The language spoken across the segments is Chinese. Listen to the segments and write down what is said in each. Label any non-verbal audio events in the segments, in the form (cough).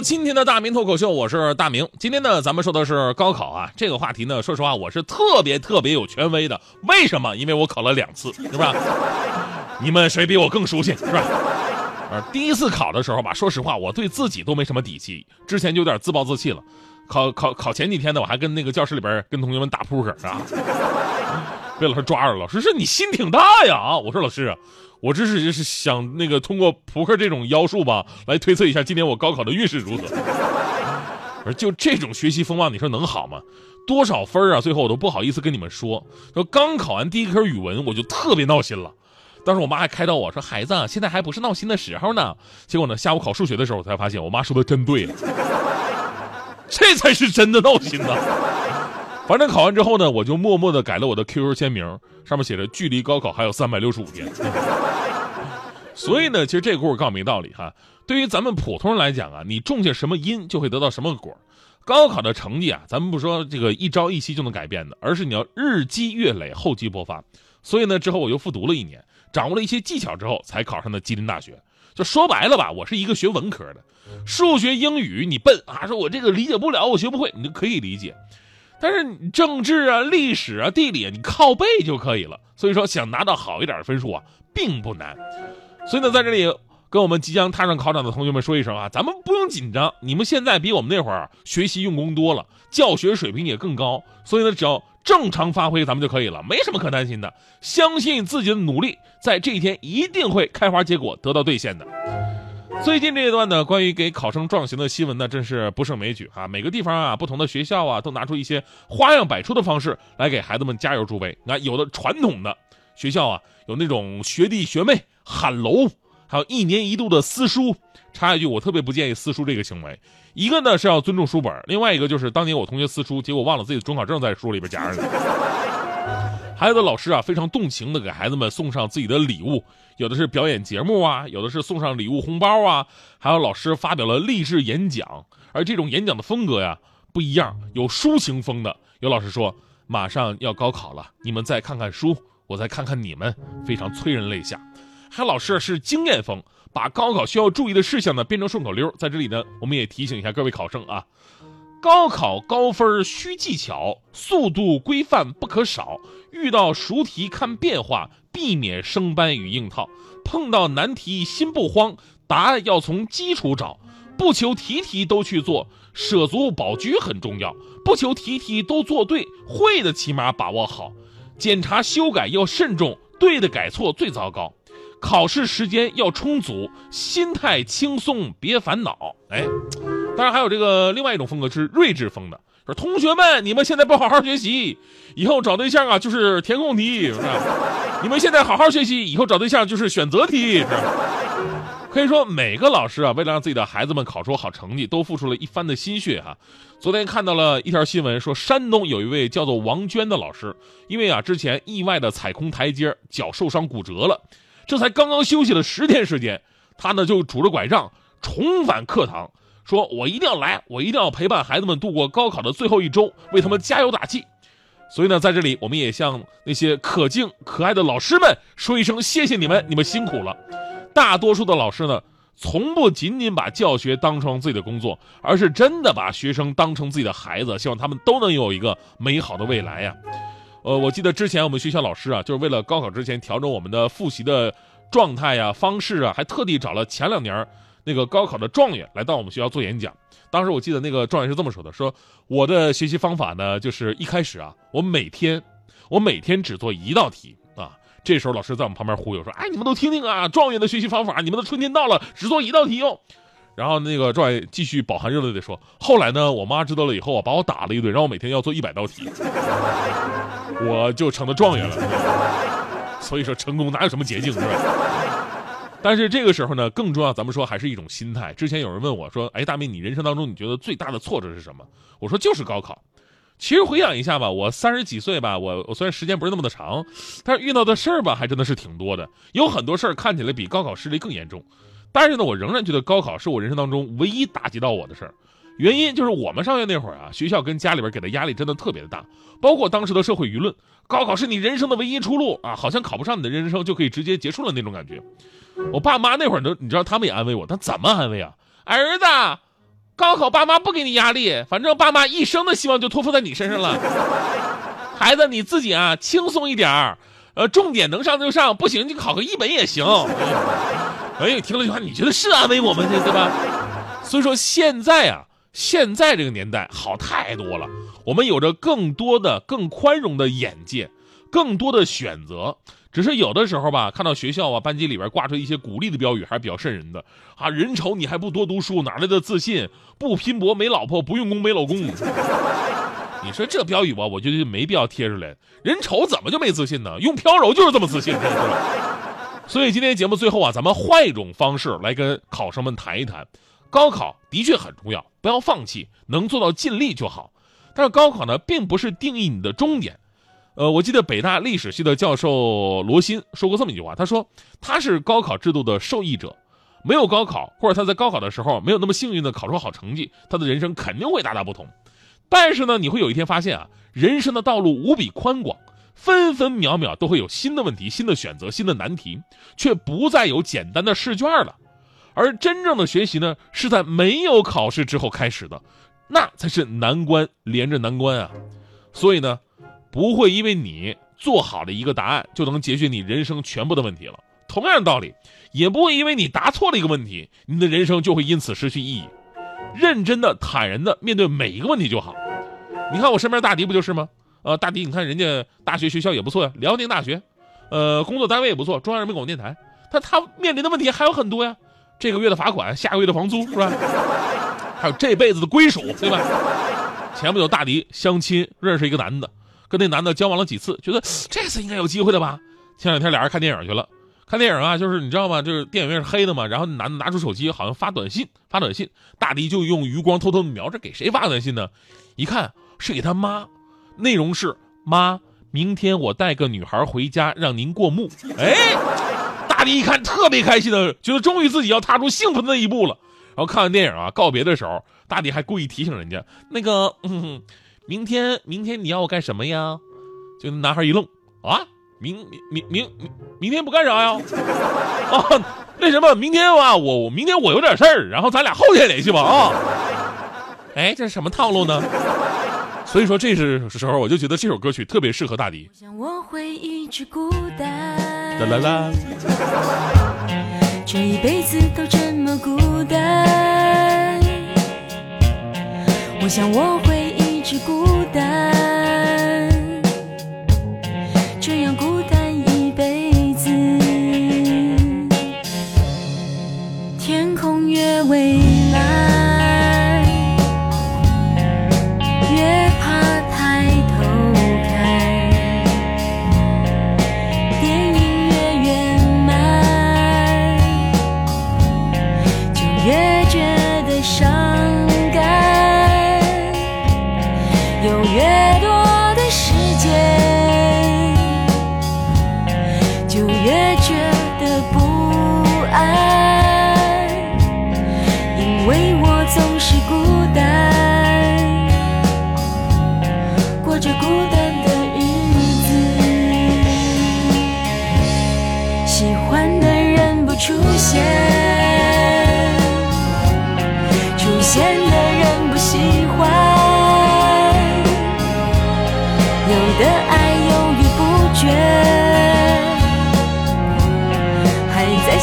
今天的大明脱口秀，我是大明。今天呢，咱们说的是高考啊，这个话题呢，说实话，我是特别特别有权威的。为什么？因为我考了两次，是吧？(laughs) 你们谁比我更熟悉，是吧？呃，第一次考的时候吧，说实话，我对自己都没什么底气，之前就有点自暴自弃了。考考考前几天呢，我还跟那个教室里边跟同学们打扑克啊，(laughs) 被老师抓着了。老师说你心挺大呀啊！我说老师。我这是是想那个通过扑克这种妖术吧，来推测一下今年我高考的运势如何。而就这种学习风貌，你说能好吗？多少分啊？最后我都不好意思跟你们说。说刚考完第一科语文，我就特别闹心了。当时我妈还开导我说：“孩子，现在还不是闹心的时候呢。”结果呢，下午考数学的时候，我才发现我妈说的真对了，(laughs) 这才是真的闹心呢。反正考完之后呢，我就默默的改了我的 QQ 签名，上面写着“距离高考还有三百六十五天”。(laughs) 所以呢，其实这个故事告诉我们一个道理哈，对于咱们普通人来讲啊，你种下什么因，就会得到什么果。高考的成绩啊，咱们不说这个一朝一夕就能改变的，而是你要日积月累，厚积薄发。所以呢，之后我又复读了一年，掌握了一些技巧之后，才考上的吉林大学。就说白了吧，我是一个学文科的，数学、英语你笨啊，说我这个理解不了，我学不会，你就可以理解。但是政治啊、历史啊、地理，你靠背就可以了。所以说，想拿到好一点的分数啊，并不难。所以呢，在这里跟我们即将踏上考场的同学们说一声啊，咱们不用紧张，你们现在比我们那会儿学习用功多了，教学水平也更高。所以呢，只要正常发挥，咱们就可以了，没什么可担心的。相信自己的努力，在这一天一定会开花结果，得到兑现的。最近这一段呢，关于给考生壮行的新闻呢，真是不胜枚举啊！每个地方啊，不同的学校啊，都拿出一些花样百出的方式来给孩子们加油助威。那有的传统的学校啊，有那种学弟学妹喊楼，还有一年一度的撕书。插一句，我特别不建议撕书这个行为。一个呢是要尊重书本，另外一个就是当年我同学撕书，结果忘了自己的准考证在书里边夹着呢。还有的老师啊，非常动情的给孩子们送上自己的礼物，有的是表演节目啊，有的是送上礼物红包啊，还有老师发表了励志演讲。而这种演讲的风格呀不一样，有抒情风的，有老师说马上要高考了，你们再看看书，我再看看你们，非常催人泪下。还有老师是经验风，把高考需要注意的事项呢变成顺口溜。在这里呢，我们也提醒一下各位考生啊。高考高分需技巧，速度规范不可少。遇到熟题看变化，避免生搬与硬套。碰到难题心不慌，答案要从基础找。不求题题都去做，舍足保车很重要。不求题题都做对，会的起码把握好。检查修改要慎重，对的改错最糟糕。考试时间要充足，心态轻松别烦恼。哎。当然还有这个另外一种风格是睿智风的，说同学们，你们现在不好好学习，以后找对象啊就是填空题；你们现在好好学习，以后找对象就是选择题。可以说每个老师啊，为了让自己的孩子们考出好成绩，都付出了一番的心血哈。昨天看到了一条新闻，说山东有一位叫做王娟的老师，因为啊之前意外的踩空台阶，脚受伤骨折了，这才刚刚休息了十天时间，他呢就拄着拐杖重返课堂。说我一定要来，我一定要陪伴孩子们度过高考的最后一周，为他们加油打气。所以呢，在这里我们也向那些可敬可爱的老师们说一声谢谢你们，你们辛苦了。大多数的老师呢，从不仅仅把教学当成自己的工作，而是真的把学生当成自己的孩子，希望他们都能有一个美好的未来呀。呃，我记得之前我们学校老师啊，就是为了高考之前调整我们的复习的状态呀、方式啊，还特地找了前两年。那个高考的状元来到我们学校做演讲，当时我记得那个状元是这么说的：说我的学习方法呢，就是一开始啊，我每天我每天只做一道题啊。这时候老师在我们旁边忽悠说：哎，你们都听听啊，状元的学习方法，你们的春天到了，只做一道题哦。然后那个状元继续饱含热泪地说：后来呢，我妈知道了以后啊，把我打了一顿，让我每天要做一百道题，我就成了状元了。所以说，成功哪有什么捷径，是吧？但是这个时候呢，更重要，咱们说还是一种心态。之前有人问我说：“哎，大明，你人生当中你觉得最大的挫折是什么？”我说：“就是高考。”其实回想一下吧，我 (laughs) 三十几岁吧，我我虽然时间不是那么的长，但是遇到的事儿吧，还真的是挺多的。有很多事儿看起来比高考失利更严重，但是呢，我仍然觉得高考是我人生当中唯一打击到我的事儿。原因就是我们上学那会儿啊，学校跟家里边给的压力真的特别的大，包括当时的社会舆论，高考是你人生的唯一出路啊，好像考不上你的人生就可以直接结束了那种感觉。我爸妈那会儿都，你知道他们也安慰我，但怎么安慰啊？儿子。高考，爸妈不给你压力，反正爸妈一生的希望就托付在你身上了。孩子，你自己啊，轻松一点儿，呃，重点能上就上，不行就考个一本也行。哎呦，听了这话，你觉得是安慰我们的对吧？所以说现在啊，现在这个年代好太多了，我们有着更多的、更宽容的眼界，更多的选择。只是有的时候吧，看到学校啊、班级里边挂出一些鼓励的标语，还是比较瘆人的啊。人丑你还不多读书，哪来的自信？不拼搏没老婆，不用功没老公。(laughs) 你说这标语吧，我觉得没必要贴出来。人丑怎么就没自信呢？用飘柔就是这么自信，是吧？所以今天节目最后啊，咱们换一种方式来跟考生们谈一谈。高考的确很重要，不要放弃，能做到尽力就好。但是高考呢，并不是定义你的终点。呃，我记得北大历史系的教授罗新说过这么一句话，他说他是高考制度的受益者，没有高考，或者他在高考的时候没有那么幸运的考出好成绩，他的人生肯定会大大不同。但是呢，你会有一天发现啊，人生的道路无比宽广，分分秒秒都会有新的问题、新的选择、新的难题，却不再有简单的试卷了。而真正的学习呢，是在没有考试之后开始的，那才是难关连着难关啊。所以呢。不会因为你做好了一个答案就能解决你人生全部的问题了。同样的道理，也不会因为你答错了一个问题，你的人生就会因此失去意义。认真的、坦然的面对每一个问题就好。你看我身边大迪不就是吗？呃，大迪，你看人家大学学校也不错呀，辽宁大学，呃，工作单位也不错，中央人民广播电台。他他面临的问题还有很多呀，这个月的罚款，下个月的房租是吧？(laughs) 还有这辈子的归属，对吧？前不久大迪相亲认识一个男的。跟那男的交往了几次，觉得 (sniffs) 这次应该有机会的吧？前两天俩人看电影去了，看电影啊，就是你知道吗？就是电影院是黑的嘛，然后男的拿出手机，好像发短信，发短信，大迪就用余光偷偷瞄着，给谁发短信呢？一看是给他妈，内容是妈，明天我带个女孩回家让您过目。哎，大迪一看特别开心的，觉得终于自己要踏出幸福的那一步了。然后看完电影啊，告别的时候，大迪还故意提醒人家那个。嗯明天，明天你要我干什么呀？就男孩一愣啊，明明明明明明天不干啥呀？啊，那什么，明天吧，我我明天我有点事儿，然后咱俩后天联系吧啊。哎，这是什么套路呢？所以说这是时候，我就觉得这首歌曲特别适合大迪。啦啦啦，这一辈子都这么孤单。我想我会。是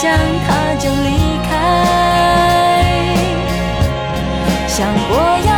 想他就离开。想过要